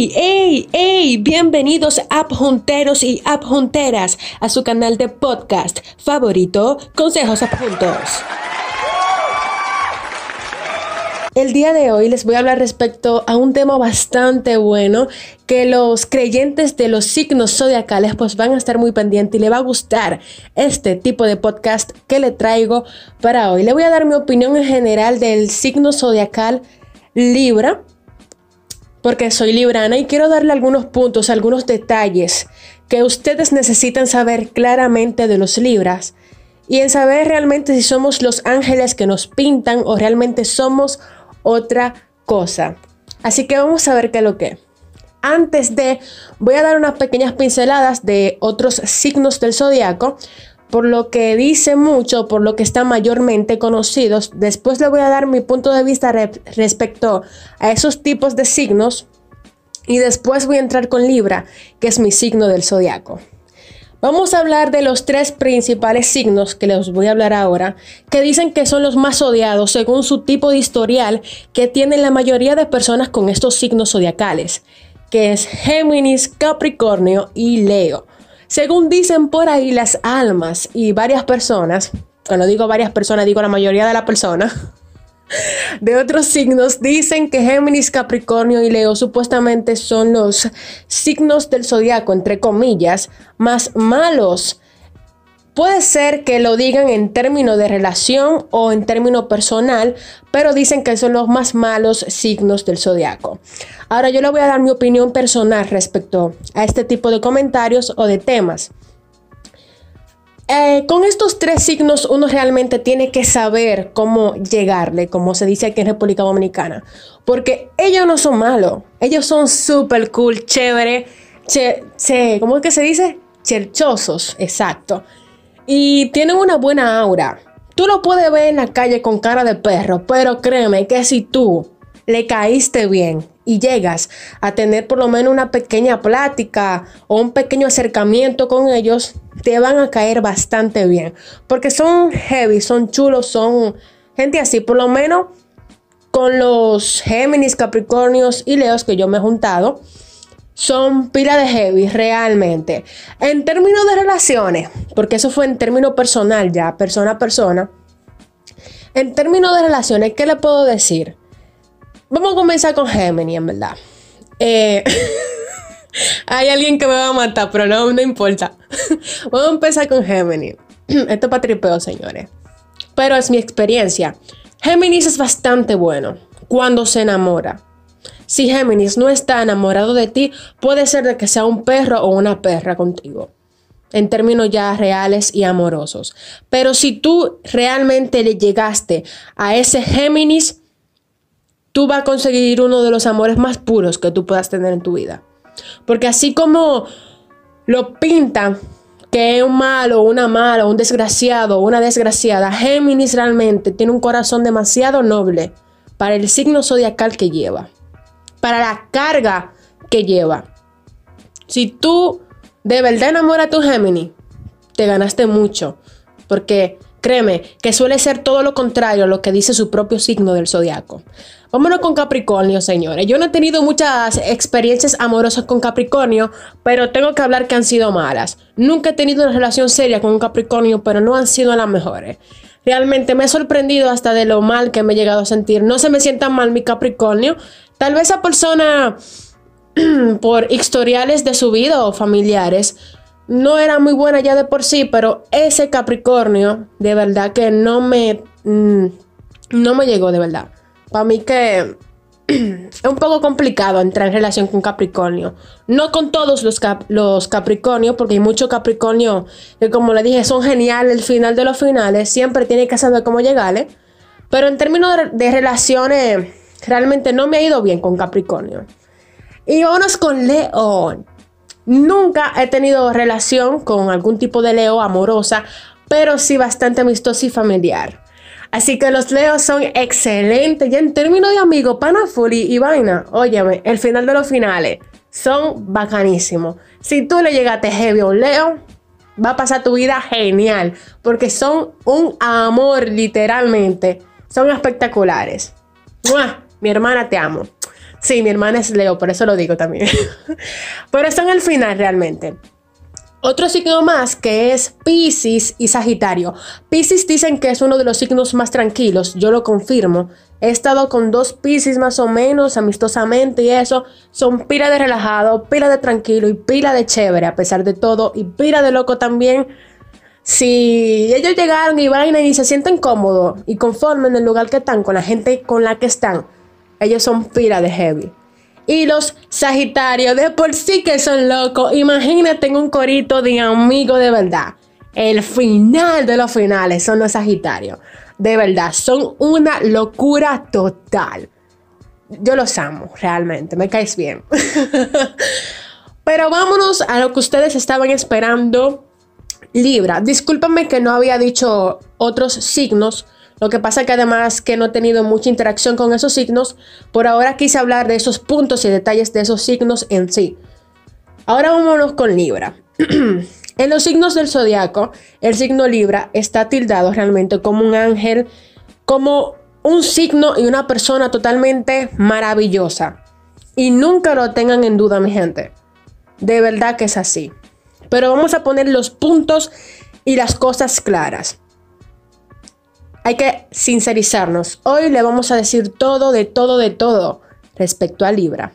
¡Ey, ey, ey! Bienvenidos junteros y junteras a su canal de podcast favorito, Consejos Juntos. El día de hoy les voy a hablar respecto a un tema bastante bueno que los creyentes de los signos zodiacales pues van a estar muy pendientes y le va a gustar este tipo de podcast que le traigo para hoy. Le voy a dar mi opinión en general del signo zodiacal Libra porque soy librana y quiero darle algunos puntos, algunos detalles que ustedes necesitan saber claramente de los libras y en saber realmente si somos los ángeles que nos pintan o realmente somos otra cosa. Así que vamos a ver qué es lo que. Antes de, voy a dar unas pequeñas pinceladas de otros signos del zodiaco por lo que dice mucho, por lo que están mayormente conocidos. Después le voy a dar mi punto de vista respecto a esos tipos de signos. Y después voy a entrar con Libra, que es mi signo del zodiaco. Vamos a hablar de los tres principales signos que les voy a hablar ahora, que dicen que son los más odiados según su tipo de historial que tienen la mayoría de personas con estos signos zodiacales, que es Géminis, Capricornio y Leo. Según dicen por ahí las almas y varias personas, cuando digo varias personas digo la mayoría de las personas, de otros signos dicen que Géminis, Capricornio y Leo supuestamente son los signos del zodiaco, entre comillas, más malos Puede ser que lo digan en términos de relación o en término personal, pero dicen que son los más malos signos del zodiaco. Ahora yo le voy a dar mi opinión personal respecto a este tipo de comentarios o de temas. Eh, con estos tres signos uno realmente tiene que saber cómo llegarle, como se dice aquí en República Dominicana, porque ellos no son malos, ellos son súper cool, chévere, ¿cómo es que se dice? Cherchosos, exacto y tienen una buena aura. Tú lo puedes ver en la calle con cara de perro, pero créeme que si tú le caíste bien y llegas a tener por lo menos una pequeña plática o un pequeño acercamiento con ellos, te van a caer bastante bien. Porque son heavy, son chulos, son gente así. Por lo menos con los Géminis, Capricornios y Leos que yo me he juntado son pila de heavy realmente. En términos de relaciones, porque eso fue en términos personal ya, persona a persona. En términos de relaciones, ¿qué le puedo decir? Vamos a comenzar con Gemini, en verdad. Eh, hay alguien que me va a matar, pero no, no importa. Vamos a empezar con Gemini. Esto es para tripeo, señores. Pero es mi experiencia. Géminis es bastante bueno cuando se enamora. Si Géminis no está enamorado de ti, puede ser de que sea un perro o una perra contigo, en términos ya reales y amorosos. Pero si tú realmente le llegaste a ese Géminis, tú vas a conseguir uno de los amores más puros que tú puedas tener en tu vida. Porque así como lo pintan que es un malo, una mala, un desgraciado, una desgraciada, Géminis realmente tiene un corazón demasiado noble para el signo zodiacal que lleva para la carga que lleva. Si tú de verdad enamoras a tu Gemini, te ganaste mucho. Porque créeme que suele ser todo lo contrario a lo que dice su propio signo del zodiaco. Vámonos con Capricornio, señores. Yo no he tenido muchas experiencias amorosas con Capricornio, pero tengo que hablar que han sido malas. Nunca he tenido una relación seria con un Capricornio, pero no han sido las mejores. Realmente me he sorprendido hasta de lo mal que me he llegado a sentir. No se me sienta mal mi Capricornio. Tal vez esa persona, por historiales de su vida o familiares, no era muy buena ya de por sí, pero ese Capricornio, de verdad que no me, mm, no me llegó de verdad. Para mí que es un poco complicado entrar en relación con Capricornio. No con todos los, los Capricornios, porque hay muchos Capricornio que, como le dije, son geniales el final de los finales. Siempre tiene que saber cómo llegarle. Pero en términos de relaciones Realmente no me ha ido bien con Capricornio. Y vámonos con León. Nunca he tenido relación con algún tipo de Leo amorosa, pero sí bastante amistosa y familiar. Así que los Leos son excelentes. Y en términos de amigos, Panafuli y vaina, óyeme, el final de los finales son bacanísimos. Si tú le llegaste heavy a un Leo, va a pasar tu vida genial. Porque son un amor, literalmente. Son espectaculares. Mi hermana, te amo. Sí, mi hermana es Leo, por eso lo digo también. Pero están al final realmente. Otro signo más que es Pisces y Sagitario. Pisces dicen que es uno de los signos más tranquilos, yo lo confirmo. He estado con dos Pisces más o menos amistosamente y eso. Son pila de relajado, pila de tranquilo y pila de chévere a pesar de todo y pila de loco también. Si ellos llegaron y vaina y se sienten cómodos y conformes en el lugar que están con la gente con la que están, ellos son pila de heavy. Y los Sagitarios, de por sí que son locos. Imagínate en un corito de amigo de verdad. El final de los finales son los Sagitarios. De verdad, son una locura total. Yo los amo, realmente. Me caes bien. Pero vámonos a lo que ustedes estaban esperando. Libra. Discúlpame que no había dicho otros signos lo que pasa que además que no he tenido mucha interacción con esos signos, por ahora quise hablar de esos puntos y detalles de esos signos en sí. Ahora vámonos con Libra. en los signos del zodiaco, el signo Libra está tildado realmente como un ángel, como un signo y una persona totalmente maravillosa. Y nunca lo tengan en duda, mi gente. De verdad que es así. Pero vamos a poner los puntos y las cosas claras hay que sincerizarnos. Hoy le vamos a decir todo, de todo, de todo respecto a Libra.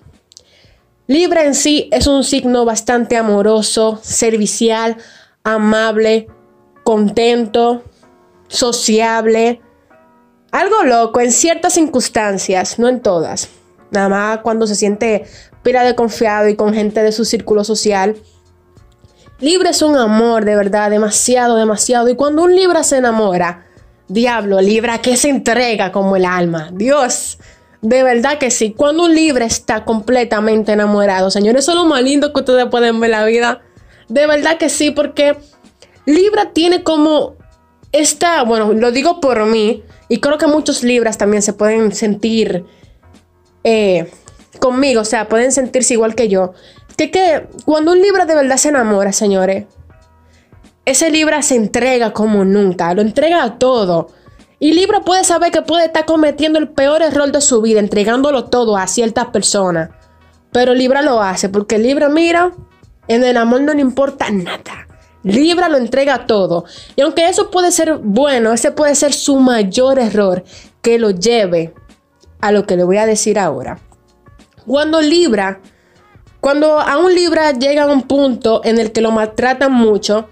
Libra en sí es un signo bastante amoroso, servicial, amable, contento, sociable, algo loco en ciertas circunstancias, no en todas. Nada más cuando se siente pila de confiado y con gente de su círculo social. Libra es un amor de verdad, demasiado, demasiado. Y cuando un Libra se enamora, Diablo, Libra que se entrega como el alma. Dios, de verdad que sí. Cuando un Libra está completamente enamorado, señores, eso es lo más lindo que ustedes pueden ver la vida. De verdad que sí, porque Libra tiene como esta, bueno, lo digo por mí, y creo que muchos Libras también se pueden sentir eh, conmigo, o sea, pueden sentirse igual que yo. Que, que cuando un Libra de verdad se enamora, señores, ese Libra se entrega como nunca, lo entrega a todo. Y Libra puede saber que puede estar cometiendo el peor error de su vida, entregándolo todo a ciertas personas. Pero Libra lo hace, porque Libra, mira, en el amor no le importa nada. Libra lo entrega todo. Y aunque eso puede ser bueno, ese puede ser su mayor error, que lo lleve a lo que le voy a decir ahora. Cuando Libra, cuando a un Libra llega a un punto en el que lo maltratan mucho,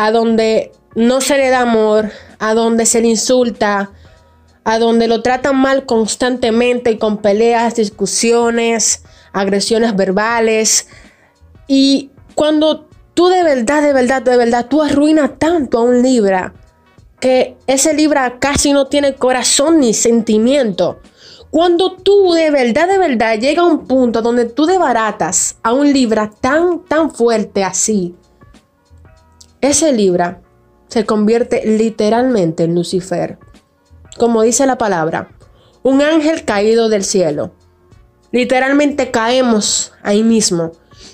a donde no se le da amor, a donde se le insulta, a donde lo tratan mal constantemente y con peleas, discusiones, agresiones verbales. Y cuando tú de verdad, de verdad, de verdad, tú arruinas tanto a un Libra, que ese Libra casi no tiene corazón ni sentimiento. Cuando tú de verdad, de verdad llega a un punto donde tú debaratas a un Libra tan, tan fuerte así, ese Libra se convierte literalmente en Lucifer. Como dice la palabra, un ángel caído del cielo. Literalmente caemos ahí mismo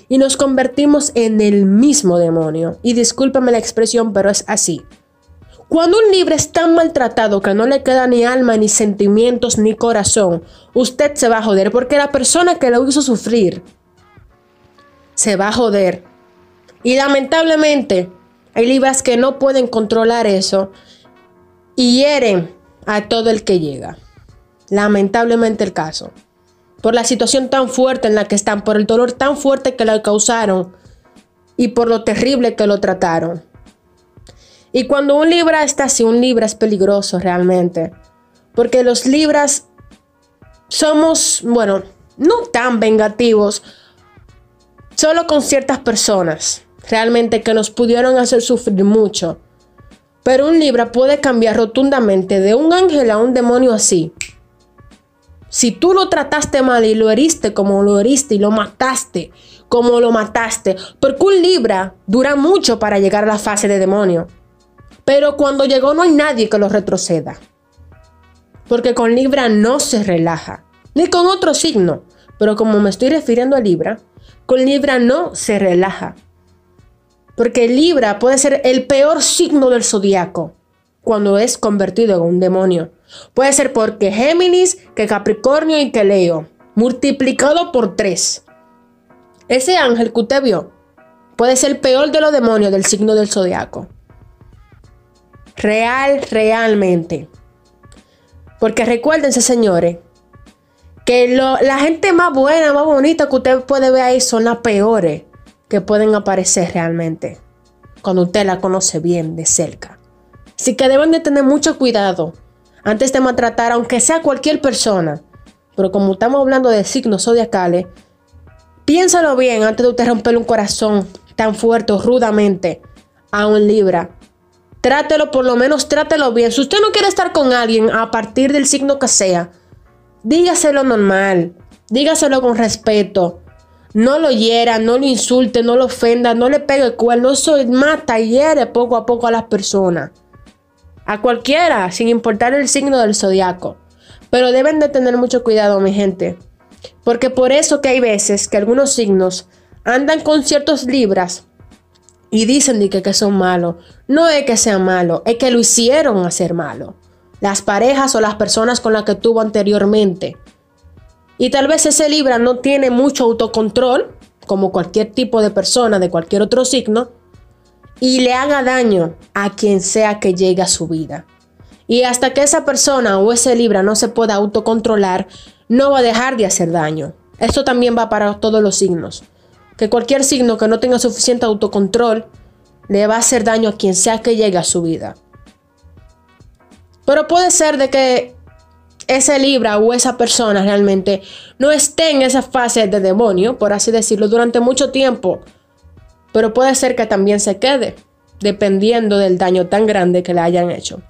y nos convertimos en el mismo demonio. Y discúlpame la expresión, pero es así. Cuando un Libra es tan maltratado que no le queda ni alma, ni sentimientos, ni corazón, usted se va a joder porque la persona que lo hizo sufrir se va a joder. Y lamentablemente, hay libras que no pueden controlar eso y hieren a todo el que llega. Lamentablemente el caso. Por la situación tan fuerte en la que están, por el dolor tan fuerte que le causaron y por lo terrible que lo trataron. Y cuando un libra está así, un libra es peligroso realmente. Porque los libras somos, bueno, no tan vengativos, solo con ciertas personas realmente que nos pudieron hacer sufrir mucho. Pero un Libra puede cambiar rotundamente de un ángel a un demonio así. Si tú lo trataste mal y lo heriste como lo heriste y lo mataste como lo mataste, porque un Libra dura mucho para llegar a la fase de demonio. Pero cuando llegó no hay nadie que lo retroceda. Porque con Libra no se relaja, ni con otro signo. Pero como me estoy refiriendo a Libra, con Libra no se relaja. Porque Libra puede ser el peor signo del zodiaco cuando es convertido en un demonio. Puede ser porque Géminis, que Capricornio y que Leo. multiplicado por 3. Ese ángel que usted vio puede ser el peor de los demonios del signo del zodiaco. Real, realmente. Porque recuérdense, señores, que la gente más buena, más bonita que usted puede ver ahí son las peores que pueden aparecer realmente cuando usted la conoce bien de cerca. Así que deben de tener mucho cuidado antes de maltratar, aunque sea cualquier persona. Pero como estamos hablando de signos zodiacales, piénsalo bien antes de usted romperle un corazón tan fuerte o rudamente a un Libra. Trátelo, por lo menos trátelo bien. Si usted no quiere estar con alguien a partir del signo que sea, dígaselo normal, dígaselo con respeto. No lo hiera, no lo insulte, no lo ofenda, no le pegue el cuerno. Eso mata y hiere poco a poco a las personas. A cualquiera, sin importar el signo del zodiaco. Pero deben de tener mucho cuidado, mi gente. Porque por eso que hay veces que algunos signos andan con ciertos libras y dicen de que, son malos. No es que sean malos, es que lo hicieron a ser malo. Las parejas o las personas con las que tuvo anteriormente. Y tal vez ese libra no tiene mucho autocontrol, como cualquier tipo de persona de cualquier otro signo, y le haga daño a quien sea que llegue a su vida. Y hasta que esa persona o ese libra no se pueda autocontrolar, no va a dejar de hacer daño. Esto también va para todos los signos. Que cualquier signo que no tenga suficiente autocontrol le va a hacer daño a quien sea que llegue a su vida. Pero puede ser de que ese libra o esa persona realmente no esté en esa fase de demonio, por así decirlo, durante mucho tiempo. Pero puede ser que también se quede, dependiendo del daño tan grande que le hayan hecho.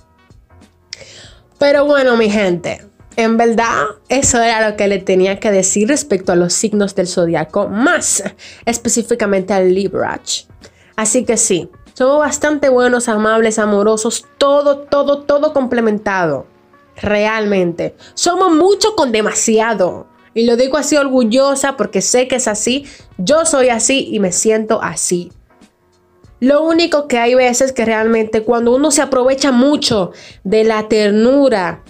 Pero bueno, mi gente, en verdad, eso era lo que le tenía que decir respecto a los signos del zodiaco, más específicamente al Librach. Así que sí, somos bastante buenos, amables, amorosos, todo, todo, todo complementado. Realmente. Somos mucho con demasiado. Y lo digo así orgullosa porque sé que es así. Yo soy así y me siento así. Lo único que hay veces que realmente cuando uno se aprovecha mucho de la ternura,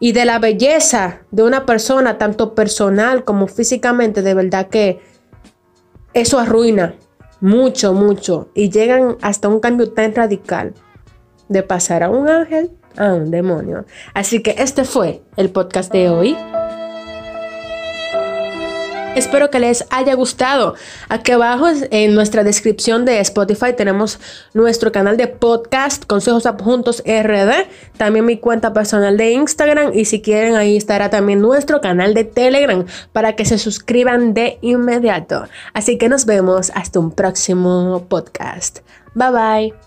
y de la belleza de una persona, tanto personal como físicamente, de verdad que eso arruina mucho, mucho. Y llegan hasta un cambio tan radical de pasar a un ángel a un demonio. Así que este fue el podcast de hoy. Espero que les haya gustado. Aquí abajo en nuestra descripción de Spotify tenemos nuestro canal de podcast Consejos Adjuntos RD, también mi cuenta personal de Instagram y si quieren ahí estará también nuestro canal de Telegram para que se suscriban de inmediato. Así que nos vemos hasta un próximo podcast. Bye bye.